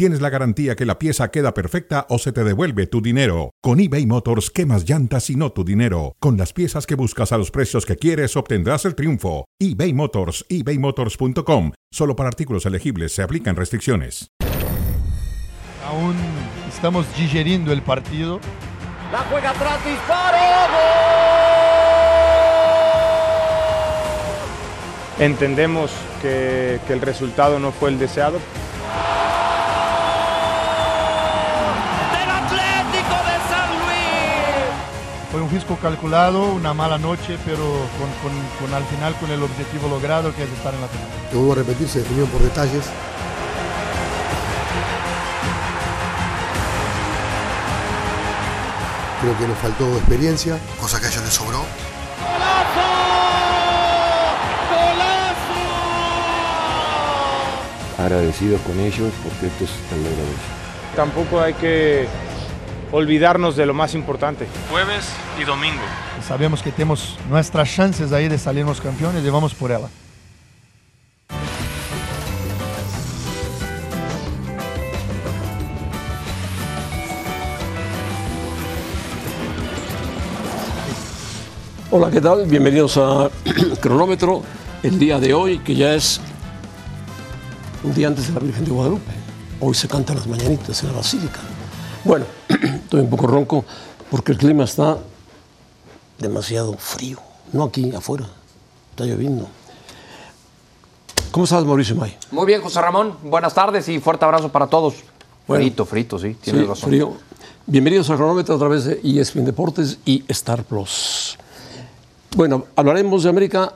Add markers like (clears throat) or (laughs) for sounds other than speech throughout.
tienes la garantía que la pieza queda perfecta o se te devuelve tu dinero. Con eBay Motors, quemas llantas y no tu dinero. Con las piezas que buscas a los precios que quieres, obtendrás el triunfo. eBay Motors, ebaymotors.com. Solo para artículos elegibles se aplican restricciones. Aún estamos digeriendo el partido. La juega atrás, disparo, Entendemos que, que el resultado no fue el deseado. Risco calculado, una mala noche, pero con, con- con al final con el objetivo logrado que es estar en la final. Te vuelvo a repetir, se definió por detalles. Creo que nos faltó experiencia, cosa que a ellos les sobró. ¡Golazo! ¡Golazo! agradecidos con ellos porque esto es el logro de ellos. Tampoco hay que olvidarnos de lo más importante. Jueves y domingo. Sabemos que tenemos nuestras chances ahí de salirnos campeones y vamos por ella. Hola, ¿qué tal? Bienvenidos a (clears throat) Cronómetro. El día de hoy, que ya es un día antes de la Virgen de Guadalupe. Hoy se cantan las mañanitas en la Basílica. Bueno, estoy un poco ronco porque el clima está demasiado frío. No aquí, afuera. Está lloviendo. ¿Cómo estás, Mauricio May? Muy bien, José Ramón. Buenas tardes y fuerte abrazo para todos. Bueno. frito, frito, sí, tienes Sí, razón. frío. Bienvenidos a Cronómetro a través de ESPN Deportes y Star Plus. Bueno, hablaremos de América,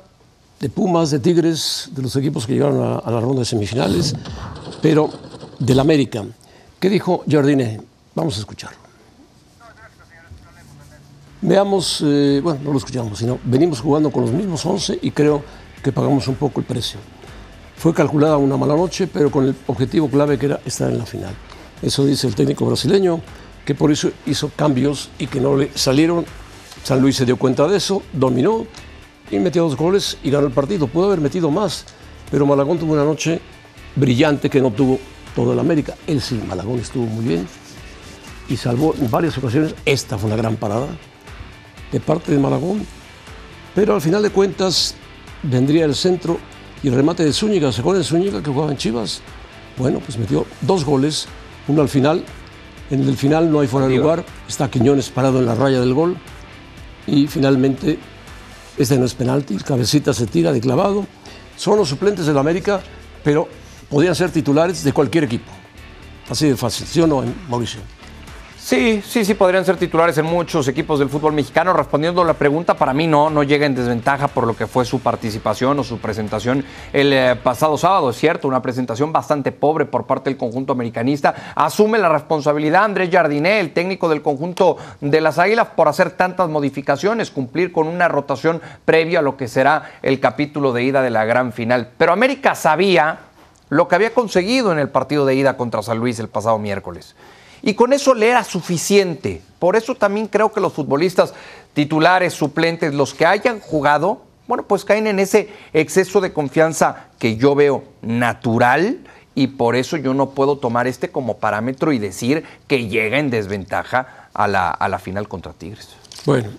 de Pumas, de Tigres, de los equipos que llegaron a, a la ronda de semifinales, pero del América. ¿Qué dijo Jardine? Vamos a escucharlo. Veamos, eh, bueno, no lo escuchamos, sino venimos jugando con los mismos 11 y creo que pagamos un poco el precio. Fue calculada una mala noche, pero con el objetivo clave que era estar en la final. Eso dice el técnico brasileño, que por eso hizo cambios y que no le salieron. San Luis se dio cuenta de eso, dominó y metió dos goles y ganó el partido. Pudo haber metido más, pero Malagón tuvo una noche brillante que no tuvo todo el América. Él sí, Malagón estuvo muy bien y salvó en varias ocasiones. Esta fue una gran parada de parte de Malagón, pero al final de cuentas vendría el centro y el remate de Zúñiga. ¿Se acuerdan de Zúñiga que jugaba en Chivas? Bueno, pues metió dos goles, uno al final. En el final no hay fuera de lugar, está Quiñones parado en la raya del gol y finalmente este no es penalti, cabecita se tira de clavado. Son los suplentes del América, pero podrían ser titulares de cualquier equipo. Así de fácil, ¿sí o no, Mauricio? Sí, sí, sí, podrían ser titulares en muchos equipos del fútbol mexicano. Respondiendo a la pregunta, para mí no, no llega en desventaja por lo que fue su participación o su presentación el eh, pasado sábado. Es cierto, una presentación bastante pobre por parte del conjunto americanista. Asume la responsabilidad Andrés Jardiné, el técnico del conjunto de las Águilas, por hacer tantas modificaciones, cumplir con una rotación previa a lo que será el capítulo de ida de la gran final. Pero América sabía lo que había conseguido en el partido de ida contra San Luis el pasado miércoles. Y con eso le era suficiente. Por eso también creo que los futbolistas titulares, suplentes, los que hayan jugado, bueno, pues caen en ese exceso de confianza que yo veo natural y por eso yo no puedo tomar este como parámetro y decir que llega en desventaja a la, a la final contra Tigres. Bueno,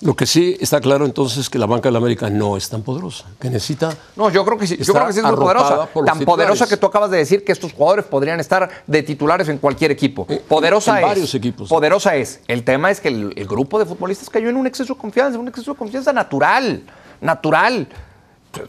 lo que sí está claro entonces es que la banca de la América no es tan poderosa, que necesita... No, yo creo que sí, yo creo que sí es muy poderosa. Tan poderosa que tú acabas de decir que estos jugadores podrían estar de titulares en cualquier equipo. En- Poderosa en es. varios equipos. Poderosa es. El tema es que el, el grupo de futbolistas cayó en un exceso de confianza, un exceso de confianza natural. Natural.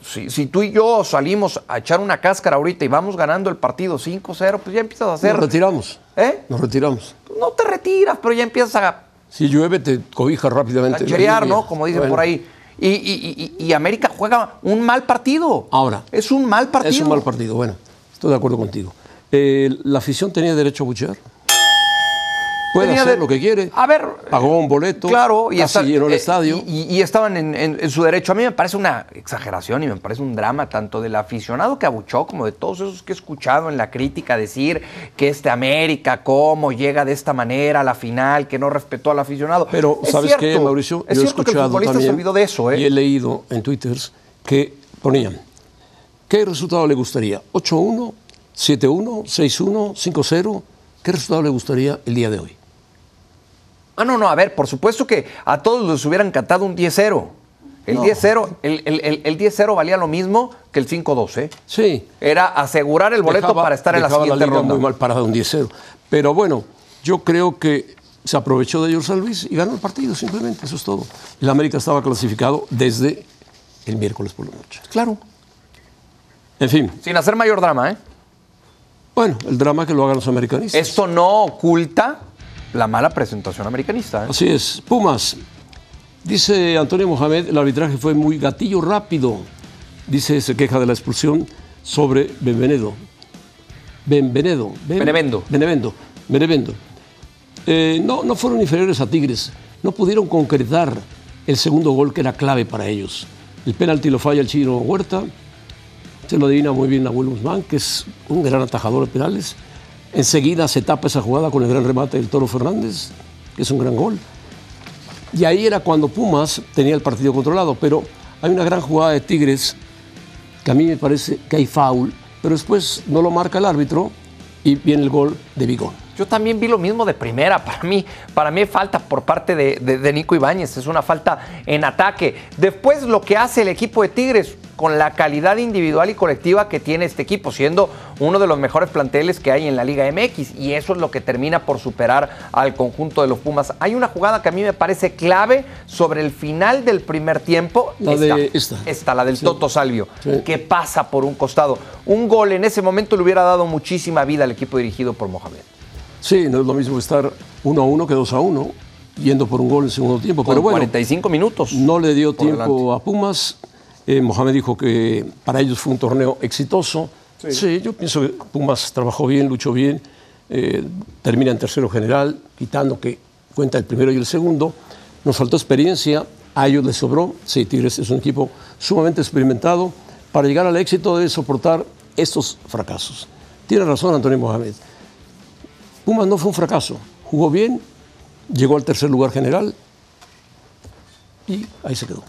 Si, si tú y yo salimos a echar una cáscara ahorita y vamos ganando el partido 5-0, pues ya empiezas a hacer. Nos retiramos. ¿Eh? Nos retiramos. No te retiras, pero ya empiezas a Si llueve, te cobija rápidamente. ¿no? Como dicen Bueno, por ahí. Y, y- y- y América juega un mal partido. Ahora. Es un mal partido. Es un mal partido, bueno, estoy de acuerdo contigo. Eh, ¿La afición tenía derecho a buchear? Puede hacer de- lo que quiere. A ver, Pagó un boleto. Claro, y, casi está- llenó el eh, estadio. Y, y estaban en, en- en su derecho. A mí me parece una exageración y me parece un drama tanto del aficionado que abuchó como de todos esos que he escuchado en la crítica decir que este América, cómo llega de esta manera a la final, que no respetó al aficionado. Pero, Es ¿sabes qué, cierto, Mauricio? Es Yo he cierto que el escuchado se olvidó de eso, ¿eh? Y he leído en Twitter que ponían, ¿qué resultado le gustaría? ¿8-1, 7-1, 6-1, 5-0? ¿Qué resultado le gustaría el día de hoy? Ah, no, no, a ver, por supuesto que a todos les hubiera encantado un 10-0. El No. 10-0 el, el- el- el 10-0 valía lo mismo que el 5-2, ¿eh? Sí. Era asegurar el boleto Dejaba- para estar en la siguiente liga ronda. muy mal parada un 10-0. Pero bueno, yo creo que se aprovechó de ellos San Luis y ganó el partido, simplemente, eso es todo. El América estaba clasificado desde el miércoles por la noche. Claro. En fin, Sin hacer mayor drama, ¿eh? bueno, el drama que lo hagan los americanistas. Esto no oculta la mala presentación americanista. ¿eh? Así es. Pumas. Dice Antonio Mohamed, el arbitraje fue muy gatillo rápido. Dice, se queja de la expulsión sobre Benvenedo. Benvenedo. Ben- Benevendo. Benevendo. Benevendo. Eh, no, no fueron inferiores a Tigres. No pudieron concretar el segundo gol que era clave para ellos. El penalti lo falla el chino Huerta. Se lo adivina muy bien Nahuel Guzmán, que es un gran atajador de penales. Enseguida se tapa esa jugada con el gran remate del Toro Fernández, que es un gran gol. Y ahí era cuando Pumas tenía el partido controlado, pero hay una gran jugada de Tigres que a mí me parece que hay foul, pero después no lo marca el árbitro y viene el gol de Bigón. Yo también vi lo mismo de primera. Para mí, para mí falta por parte de, Nico Ibáñez. Es una falta en ataque. Después lo que hace el equipo de Tigres con la calidad individual y colectiva que tiene este equipo, siendo uno de los mejores planteles que hay en la Liga MX. Y eso es lo que termina por superar al conjunto de los Pumas. Hay una jugada que a mí me parece clave sobre el final del primer tiempo. La de esta. Esta, la del Sí. Toto Salvio, Sí. que pasa por un costado. Un gol en ese momento le hubiera dado muchísima vida al equipo dirigido por Mohamed. Sí, no es lo mismo estar 1 a 1 que 2 a 1, yendo por un gol en segundo tiempo. Con Pero bueno, 45 minutos. no le dio por tiempo delante. a Pumas. Eh, Mohamed dijo que para ellos fue un torneo exitoso. Sí, yo pienso que Pumas trabajó bien, luchó bien, eh, termina en tercero general, quitando que cuenta el primero y el segundo. Nos faltó experiencia, a ellos les sobró. Sí, Tigres es un equipo sumamente experimentado. Para llegar al éxito debe soportar estos fracasos. Tiene razón Antonio Mohamed. Pumas no fue un fracaso, jugó bien, llegó al tercer lugar general y ahí se quedó.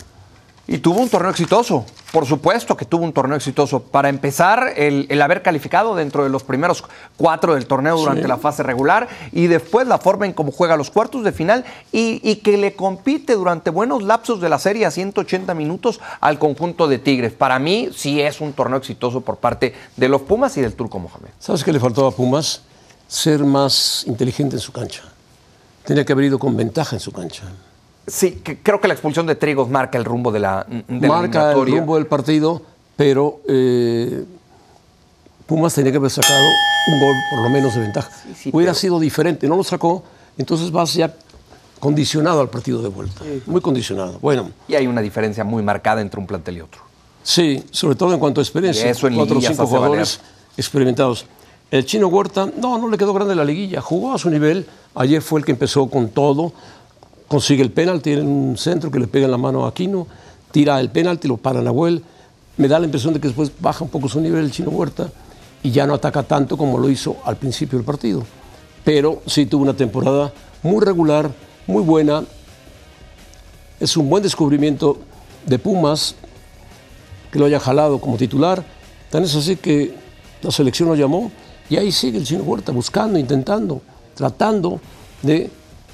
Y tuvo un torneo exitoso, por supuesto que tuvo un torneo exitoso. Para empezar, el, el haber calificado dentro de los primeros cuatro del torneo durante Sí. la fase regular y después la forma en cómo juega los cuartos de final y, y que le compite durante buenos lapsos de la serie a 180 minutos al conjunto de Tigres. Para mí sí es un torneo exitoso por parte de los Pumas y del Turco Mohamed. ¿Sabes qué le faltó a Pumas? Ser más inteligente en su cancha. Tenía que haber ido con ventaja en su cancha. Sí, que- creo que la expulsión de Trigos marca el rumbo de la, de la Marca el rumbo del partido, pero eh, Pumas tenía que haber sacado un gol por lo menos de ventaja. sí, Hubiera pero- sido diferente, no lo sacó, entonces vas ya condicionado al partido de vuelta. Muy condicionado. Bueno, Y hay una diferencia muy marcada entre un plantel y otro. Sí, sobre todo en cuanto a experiencia. Y eso en Cuatro o cinco jugadores experimentados. El chino Huerta, no, no le quedó grande la liguilla. Jugó a su nivel. Ayer fue el que empezó con todo. Consigue el penalti en un centro que le pega en la mano a Aquino. Tira el penalti, lo para Nahuel. Me da la impresión de que después baja un poco su nivel el chino Huerta y ya no ataca tanto como lo hizo al principio del partido. Pero sí tuvo una temporada muy regular, muy buena. Es un buen descubrimiento de Pumas que lo haya jalado como titular. Tan es así que la selección lo llamó y ahí sigue el chino Huerta buscando, intentando, tratando de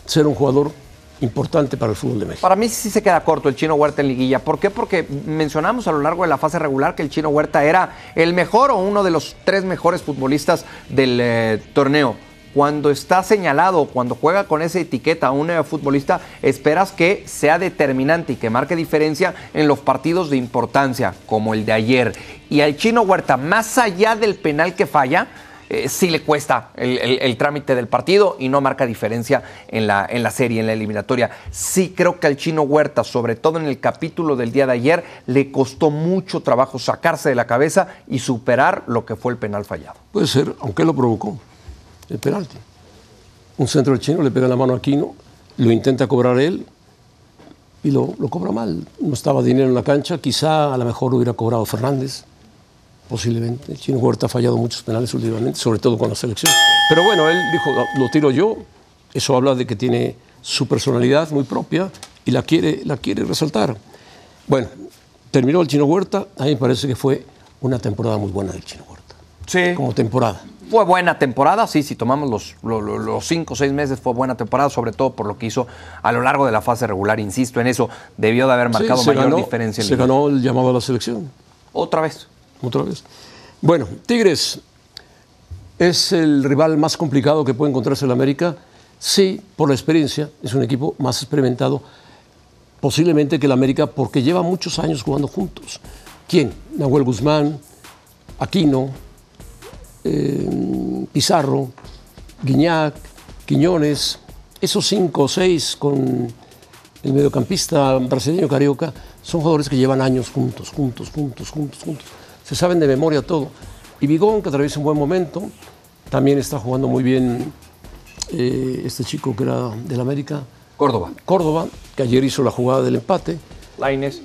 ser un jugador importante para el fútbol de México. Para mí sí se queda corto el Chino Huerta en liguilla. ¿Por qué? Porque mencionamos a lo largo de la fase regular que el Chino Huerta era el mejor o uno de los tres mejores futbolistas del eh, torneo. Cuando está señalado, cuando juega con esa etiqueta un eh, futbolista, esperas que sea determinante y que marque diferencia en los partidos de importancia, como el de ayer. Y al Chino Huerta, más allá del penal que falla, eh, sí le cuesta el, trámite del partido y no marca diferencia en la, en la serie, en la eliminatoria. Sí creo que al chino Huerta, sobre todo en el capítulo del día de ayer, le costó mucho trabajo sacarse de la cabeza y superar lo que fue el penal fallado. Puede ser, aunque lo provocó, el penalti. un centro del chino, le pega la mano a Aquino, lo intenta cobrar él y lo, lo cobra mal. No estaba dinero en la cancha, quizá a lo mejor lo hubiera cobrado Fernández, posiblemente. El chino Huerta ha fallado muchos penales últimamente, sobre todo con la selección. Pero bueno, él dijo, lo tiro yo, eso habla de que tiene su personalidad muy propia y la quiere, la quiere resaltar. Bueno, terminó el chino Huerta, a mí me parece que fue una temporada muy buena del chino Huerta. Sí. Como temporada. Fue buena temporada, sí, si tomamos los, lo- lo- los cinco o seis meses fue buena temporada, sobre todo por lo que hizo a lo largo de la fase regular, insisto en eso, debió de haber marcado Sí, mayor ganó- diferencia. en Se el- ganó el llamado a la selección. Otra vez. Otra vez. Bueno, Tigres es el rival más complicado que puede encontrarse en América. Sí, por la experiencia, es un equipo más experimentado posiblemente que el América porque lleva muchos años jugando juntos. ¿Quién? Nahuel Guzmán, Aquino, eh, Pizarro, Guiñac, Quiñones, esos cinco o seis con el mediocampista brasileño Carioca, son jugadores que llevan años juntos, juntos, juntos, juntos, juntos. Se saben de memoria todo. Y Bigón, que atraviesa un buen momento, también está jugando muy bien eh, este chico que era del América, Córdoba. Córdoba, que ayer hizo la jugada del empate. Laines.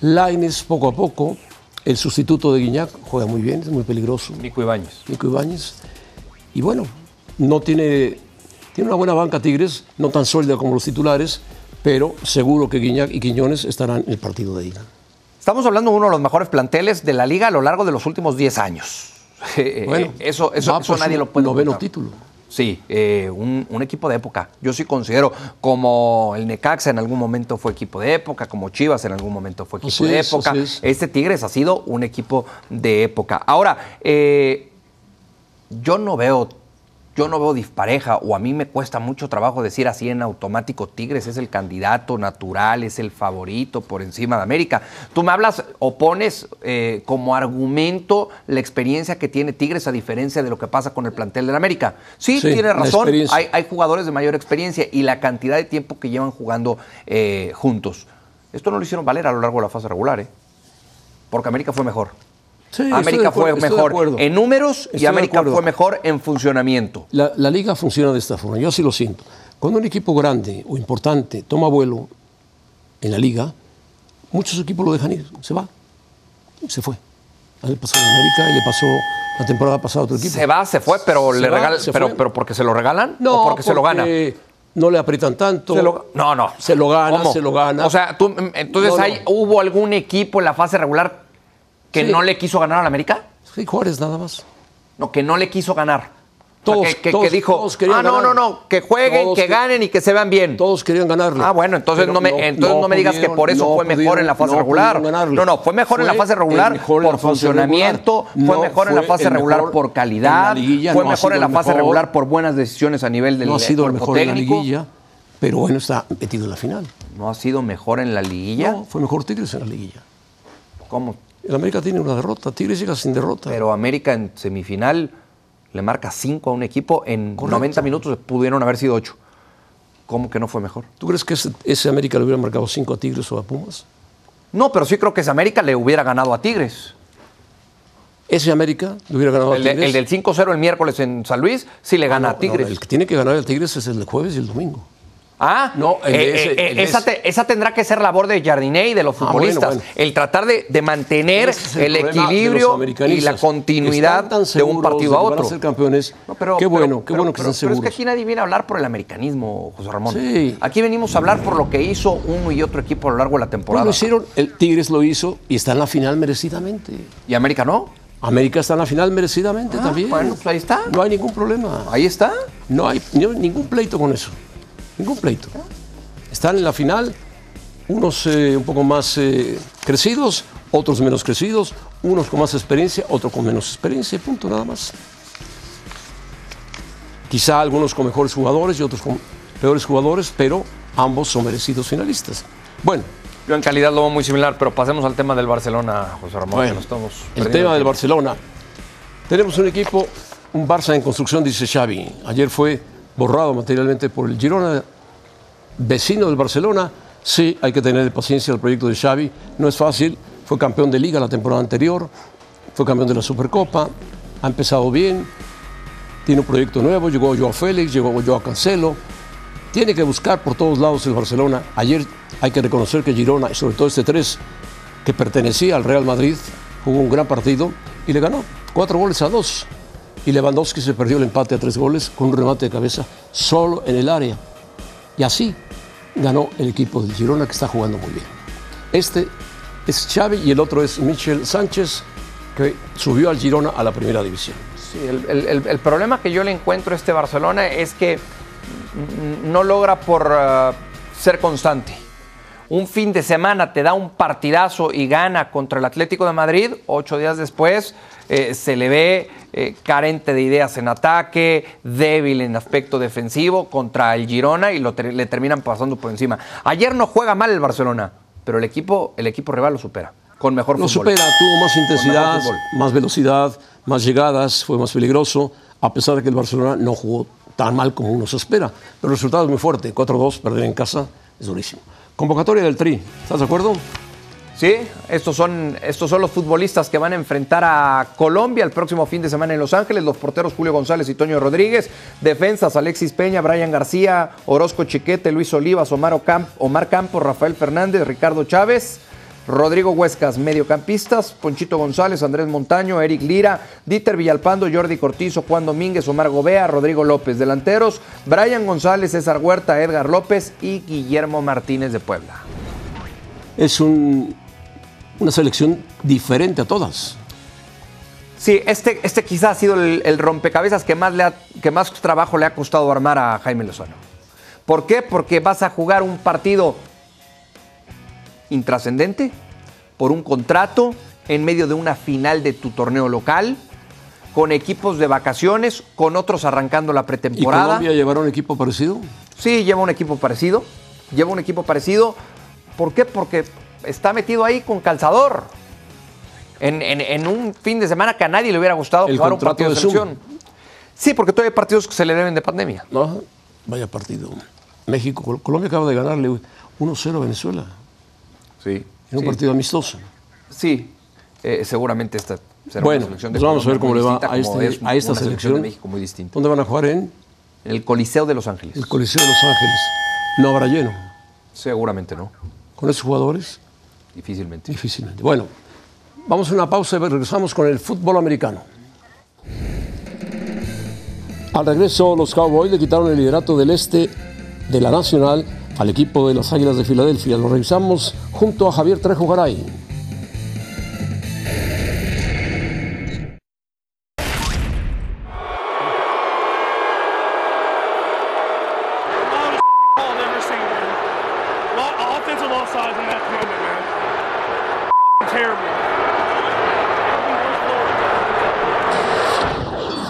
Laines, poco a poco, el sustituto de Guiñac, juega muy bien, es muy peligroso. Nico Ibáñez. Nico Ibáñez. Y bueno, no tiene, tiene una buena banca Tigres, no tan sólida como los titulares, pero seguro que Guiñac y Quiñones estarán en el partido de ida. Estamos hablando de uno de los mejores planteles de la liga a lo largo de los últimos 10 años. (laughs) Eh, Bueno, eso, eso, nadie lo puede noveno título. Sí, eh, un, un equipo de época. Yo sí considero como el Necaxa en algún momento fue equipo de época, como Chivas en algún momento fue equipo Así de es, época. Este Tigres ha sido un equipo de época. Ahora, eh, yo no veo, yo no veo dispareja, o a mí me cuesta mucho trabajo decir así en automático, Tigres es el candidato natural, es el favorito por encima de América. Tú me hablas o pones eh, como argumento la experiencia que tiene Tigres a diferencia de lo que pasa con el plantel del América. Sí, Sí, tienes la razón, hay, hay jugadores de mayor experiencia y la cantidad de tiempo que llevan jugando eh, juntos. Esto no lo hicieron valer a lo largo de la fase regular, ¿eh? porque América fue mejor. Sí, América fue acuerdo, mejor en números Estoy y América fue mejor en funcionamiento. La, la liga funciona de esta forma, yo así lo siento. Cuando un equipo grande o importante toma vuelo en la liga, muchos equipos lo dejan ir, se va, se fue. A le pasó en América y le pasó la temporada pasada a otro equipo. Se va, se fue, pero Se le va, regalan, se pero, porque se lo regalan No, o porque, se lo gana. No le aprietan tanto. Lo- no, no. Se lo gana, ¿Cómo? se lo gana. O sea, tú, mm, entonces No, no. hay, hubo algún equipo en la fase regular que Sí. no le quiso ganar al América? Sí, Juárez nada más. No, que no le quiso ganar. O sea, Todos, que, que- todos, que dijo, todos ah, no, no, ganar. no, que jueguen, Todos que ganen y que se vean bien. Todos querían ganarle. Ah, bueno, entonces, Pero no me, entonces no, me digas que por eso no fue mejor en la fase no regular. No, no, fue mejor en la fase regular por fase funcionamiento, regular. fue mejor en la fase regular por calidad, liguilla, fue mejor en la fase mejor. regular por buenas decisiones a nivel del no ha sido el mejor en la técnico. liguilla, pero bueno, está metido en la final. No ha sido mejor en la liguilla. No, fue mejor Tigres en la liguilla. ¿Cómo? El América tiene una derrota, Tigres llega sin derrota. Pero América en semifinal le marca 5 a un equipo, en 90 minutos pudieron haber sido 8. ¿Cómo que no fue mejor? ¿Tú crees que ese, ese América le hubiera marcado 5 a Tigres o a Pumas? No, pero sí creo que ese América le hubiera ganado a Tigres. Ese América le hubiera ganado El, a Tigres. el del 5-0 el miércoles en San Luis sí le gana No, a no, Tigres. el que tiene que ganar al Tigres es el jueves y el domingo. Ah, No, eh, eh, esa, ese. te- esa tendrá que ser labor de Jardiné y de los Ah, bueno, futbolistas. bueno. El tratar de, de mantener es el, equilibrio y la continuidad tan de un partido de a van otro. ser campeones. No, pero- qué pero- bueno, qué pero- bueno que pero- es que aquí nadie viene a hablar por el americanismo, José Ramón. Sí. Aquí venimos a hablar por lo que hizo uno y otro equipo a lo largo de la temporada. lo hicieron, el Tigres lo hizo y está en la final merecidamente. ¿Y América no? América está en la final merecidamente Ah, también. bueno, pues ahí está. No hay ningún problema. Ahí está. No hay ni- ningún pleito con eso. Ningún pleito. Están en la final, unos eh, un poco más eh, crecidos, otros menos crecidos, unos con más experiencia, otros con menos experiencia, punto, nada más. Quizá algunos con mejores jugadores y otros con peores jugadores, pero ambos son merecidos finalistas. Bueno, Yo en calidad lo veo muy similar, pero pasemos al tema del Barcelona, José Ramón. que Bueno, nos estamos el tema del. Barcelona. Tenemos un equipo, un Barça en construcción, dice Xavi. Ayer fue borrado materialmente por el Girona, vecino del Barcelona. Sí, hay que tener paciencia al proyecto de Xavi. No es fácil. Fue campeón de liga la temporada anterior, fue campeón de la Supercopa, ha empezado bien. Tiene un proyecto nuevo, llegó Joao Félix, llegó Joao Cancelo. Tiene que buscar por todos lados el Barcelona. Ayer hay que reconocer que Girona, y sobre todo este 3, que pertenecía al Real Madrid, jugó un gran partido y le ganó. Cuatro goles a dos. Y Lewandowski se perdió el empate a tres goles con un remate de cabeza solo en el área. Y así ganó el equipo de Girona que está jugando muy bien. Este es Xavi y el otro es Michel Sánchez, que subió al Girona a la primera división. Sí, el, problema que yo le encuentro a este Barcelona es que no logra por uh, ser constante. Un fin de semana te da un partidazo y gana contra el Atlético de Madrid, ocho días después eh, se le ve eh, carente de ideas en ataque, débil en aspecto defensivo contra el Girona y lo ter- le terminan pasando por encima. Ayer no juega mal el Barcelona, pero el equipo, el equipo rival lo supera, con mejor Lo fútbol. supera, tuvo más intensidad, más velocidad, más llegadas, fue más peligroso, a pesar de que el Barcelona no jugó tan mal como uno se espera. Pero el resultado es muy fuerte, 4-2, perder en casa es durísimo. Convocatoria del Tri, ¿estás de acuerdo? Sí, estos son, estos son los futbolistas que van a enfrentar a Colombia el próximo fin de semana en Los Ángeles. Los porteros Julio González y Toño Rodríguez. Defensas Alexis Peña, Brian García, Orozco Chiquete, Luis Olivas, Omar, Ocamp- Omar Campos, Rafael Fernández, Ricardo Chávez. Rodrigo Huescas, mediocampistas, Ponchito González, Andrés Montaño, Eric Lira, Dieter Villalpando, Jordi Cortizo, Juan Domínguez, Omar Gobea, Rodrigo López. Delanteros, Brian González, César Huerta, Edgar López y Guillermo Martínez de Puebla. Es un- una selección diferente a todas. Sí, este, este quizás ha sido el, el rompecabezas que más, le ha- que más trabajo le ha costado armar a Jaime Lozano. ¿Por qué? Porque vas a jugar un partido intrascendente por un contrato en medio de una final de tu torneo local, con equipos de vacaciones, con otros arrancando la ¿Y pretemporada. Colombia llevará un equipo parecido? Sí, lleva un equipo parecido. Lleva un equipo parecido. ¿Por qué? Porque está metido ahí con calzador. En, en- en un fin de semana que a nadie le hubiera gustado El jugar un partido de selección. Sí, porque todavía hay partidos que se le deben de pandemia. No, vaya partido. México, Col- Colombia acaba de ganarle 1-0 a Venezuela Sí. en un partido amistoso. Sí, eh, seguramente esta será Bueno, una selección de pues vamos a ver cómo le va a, este- es a esta selección. de México muy distinta. ¿Dónde van a jugar? En En el Coliseo de Los Ángeles. el Coliseo de Los Ángeles. No habrá lleno. Seguramente no. Con esos jugadores, Difícilmente. difícilmente. Bueno, vamos a una pausa y regresamos con el fútbol americano. Al regreso, los Cowboys le quitaron el liderato del este de la Nacional al equipo de las Águilas de Filadelfia. Lo revisamos junto a Javier Trejo Garay.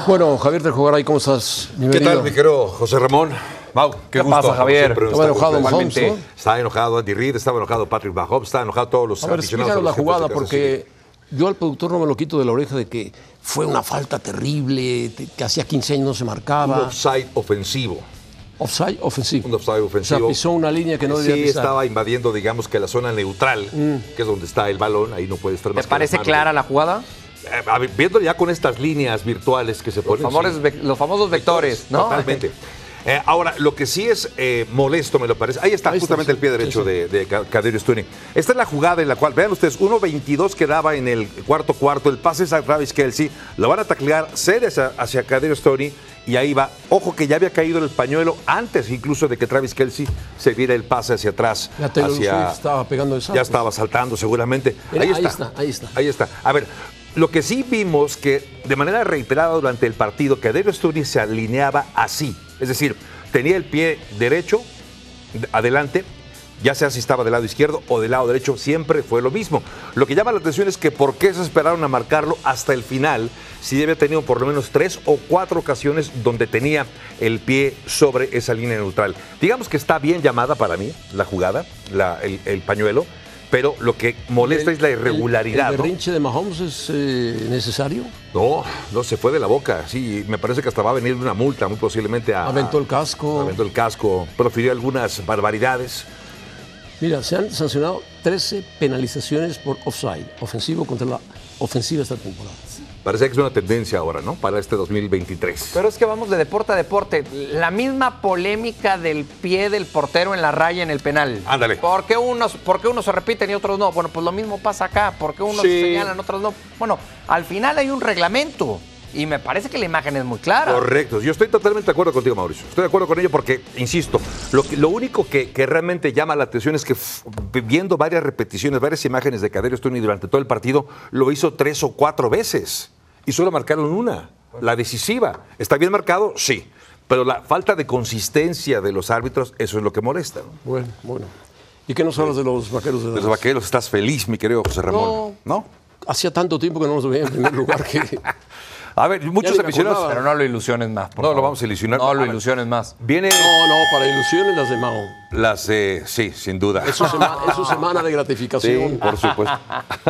Bueno, Javier Trejo Garay, ¿cómo estás? ¿Qué Bienvenido. tal, mi querido José Ramón? Mau, qué, ¿Qué gusto. pasa, Javier? siempre, Estaba enojado Mahomes. ¿no? Estaba enojado Andy Reid, estaba enojado Patrick Mahomes, estaba enojado todos los A ver, aficionados. la los Jefes jugada, porque yo al productor no me lo quito de la oreja de que fue una falta terrible, te- que hacía 15 años no se Un marcaba. offside ofensivo. Offside ofensivo. Un offside O sea, ofensivo. pisó una línea que no sí, debía pisar. estaba invadiendo, digamos que la zona neutral, que es donde está el balón, ahí no puede estar ¿Te más que parece clara la jugada? Eh, viendo ya con estas líneas virtuales que se ponen. Los, favores sí. ve- los famosos vectores, ¿no? Totalmente. Eh, ahora, lo que sí es eh, molesto, me lo parece. Ahí está, Ahí está, justamente sí. el pie derecho Sí, sí. de, de Ca- Kadarius Toney. Esta es la jugada en la cual, vean ustedes, 1.22 quedaba en el cuarto cuarto. El pase es a Travis Kelsey. Lo van a taclear, cede hacia, hacia Kadarius Toney y ahí va. Ojo que ya había caído el pañuelo antes incluso de que Travis Kelsey se viera el pase hacia atrás. Ya Taylor hacia, estaba pegando el salto. Ya estaba saltando seguramente. Mira, ahí, ahí está. está, ahí está. Ahí está. A ver, lo que sí vimos que de manera reiterada durante el partido, que Adero Sturdy se alineaba así. Es decir, tenía el pie derecho de- adelante, ya sea si estaba del lado izquierdo o del lado derecho, siempre fue lo mismo. Lo que llama la atención es que por qué se esperaron a marcarlo hasta el final, si había tenido por lo menos tres o cuatro ocasiones donde tenía el pie sobre esa línea neutral. Digamos que está bien llamada para mí la jugada, el pañuelo, pero lo que molesta es la irregularidad. ¿El, ¿no? berrinche de Mahomes es eh, necesario? No, no se fue de la boca. Sí, me parece que hasta va a venir una multa, muy posiblemente a. Aventó el casco. Aventó el casco, profirió algunas barbaridades. Mira, se han sancionado 13 penalizaciones por offside, ofensivo contra la ofensiva esta temporada. Parece que es una tendencia ahora, ¿no? Para este 2023. Pero es que vamos de deporte a deporte. La misma polémica del pie del portero en la raya en el penal. Ándale. ¿Por qué unos, por qué unos se repiten y otros no? Bueno, pues lo mismo pasa acá. ¿Por qué unos Sí. señalan, otros no? Bueno, al final hay un reglamento. Y me parece que la imagen es muy clara. Correcto. Yo estoy totalmente de acuerdo contigo, Mauricio. Estoy de acuerdo con ello porque, insisto, lo, que- lo único que, que realmente llama la atención es que viendo varias repeticiones, varias imágenes de Cadero Stuni durante todo el partido, lo hizo tres o cuatro veces y solo marcaron una, la decisiva. ¿Está bien marcado? Sí. Pero la falta de consistencia de los árbitros, eso es lo que molesta. ¿no? Bueno, bueno. ¿Y qué nos hablas de los vaqueros de De los vaqueros, estás feliz, mi querido José Ramón. ¿No? Hacía tanto tiempo que no nos veía en primer lugar que. (laughs) A ver, muchos aficionados. Pero no lo ilusiones más. por No, lo vamos a ilusionar. No A lo ver. ilusiones más. Viene No, no, para ilusiones las de Mao. las. eh, sí, sin duda. Es su, sema- es su semana de Sí, gratificación. por supuesto.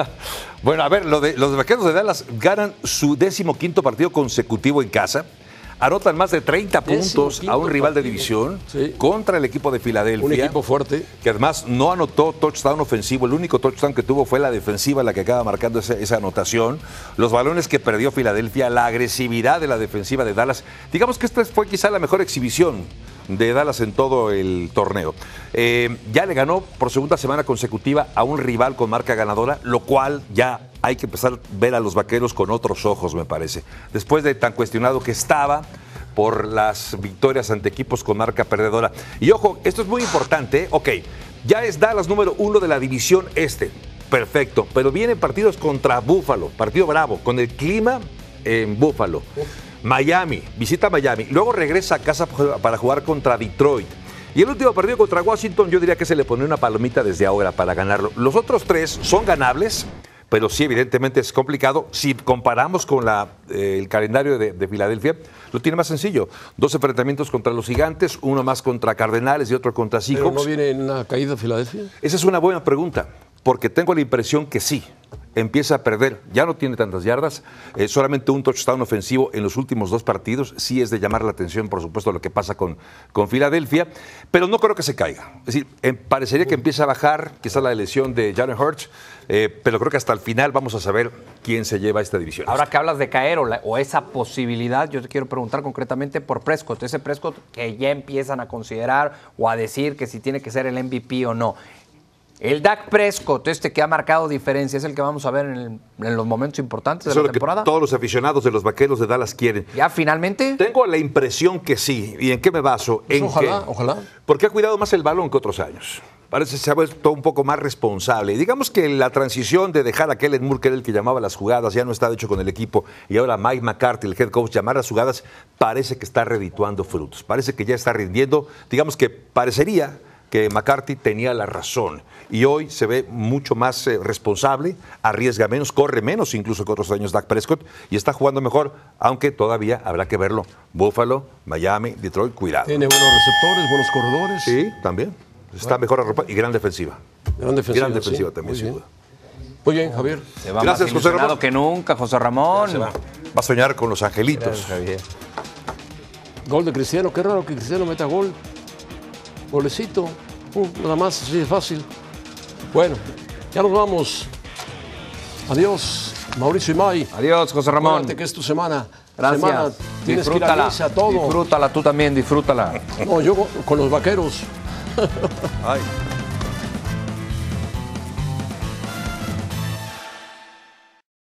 (laughs) bueno, a ver, lo de, los vaqueros de Dallas ganan su décimo quinto partido consecutivo en casa. Anotan más de 30 Décimo puntos a un rival de división Sí. contra el equipo de Filadelfia. Un equipo fuerte. que además no anotó touchdown ofensivo. El único touchdown que tuvo fue la defensiva la que acaba marcando esa, esa anotación. Los balones que perdió Filadelfia, la agresividad de la defensiva de Dallas. Digamos que esta fue quizá la mejor exhibición de Dallas en todo el torneo. Eh, ya le ganó por segunda semana consecutiva a un rival con marca ganadora, lo cual ya hay que empezar a ver a los vaqueros con otros ojos, me parece. Después de tan cuestionado que estaba, por las victorias ante equipos con marca perdedora. Y ojo, esto es muy importante. Ok, ya es Dallas número uno de la división este. Perfecto. Pero vienen partidos contra Búfalo, partido bravo, con el clima en Búfalo. Miami, visita Miami. Luego regresa a casa para jugar contra Detroit. Y el último partido contra Washington, yo diría que se le pone una palomita desde ahora para ganarlo. Los otros tres son ganables, pero sí, evidentemente es complicado. Si comparamos con la, eh, el calendario de, de Filadelfia, lo tiene más sencillo. Dos enfrentamientos contra los gigantes, uno más contra Cardenales y otro contra Pero Seahawks. no viene en una caída Filadelfia. Esa es una buena pregunta, porque tengo la impresión que sí. Empieza a perder, ya no tiene tantas yardas, eh, solamente un touchdown ofensivo en los últimos dos partidos. Sí es de llamar la atención, por supuesto, lo que pasa con, con Filadelfia, pero no creo que se caiga. Es decir, em, parecería que empieza a bajar, quizá la lesión de Jalen Hurts, eh, pero creo que hasta el final vamos a saber quién se lleva esta división. Ahora que hablas de caer o, la- o esa posibilidad, yo te quiero preguntar concretamente por Prescott, ese Prescott que ya empiezan a considerar o a decir que si tiene que ser el MVP o no. El Dak Prescott, este que ha marcado diferencia, es el que vamos a ver en, el- en los momentos importantes de Eso la lo que temporada. todos los aficionados de los vaqueros de Dallas quieren. Ya finalmente. Tengo la impresión que sí. ¿Y en qué me baso? Pues en ojalá, que- ojalá. Porque ha cuidado más el balón que otros años. Parece que se ha vuelto un poco más responsable. Digamos que la transición de dejar a Kellen Moore, que era el que llamaba las jugadas, ya no está hecho con el equipo, y ahora Mike McCarthy, el head coach, llamar las jugadas, parece que está redituando frutos. Parece que ya está rindiendo. Digamos que parecería que McCarthy tenía la razón. Y hoy se ve mucho más eh, responsable, arriesga menos, corre menos incluso que otros años Dak Prescott, y está jugando mejor, aunque todavía habrá que verlo. Buffalo, Miami, Detroit, cuidado. Tiene buenos receptores, buenos corredores. Sí, también. Está mejor arropado y gran defensiva. Gran defensiva. Gran defensiva sí. también, Muy sin bien. duda. Muy bien, Javier. Se va Gracias, más José Ramón. que nunca, José Ramón. Se va. Va a soñar con los angelitos. Gol de Cristiano. Qué raro que Cristiano meta gol. Golecito. Uh, nada más, así de fácil. Bueno, ya nos vamos. Adiós, Mauricio y May. Adiós, José Ramón. Acuérdate que es tu semana. Gracias. Semana, tienes que ir a disfrútala. misa, todo. Disfrútala tú también, disfrútala. No, yo con los vaqueros. はい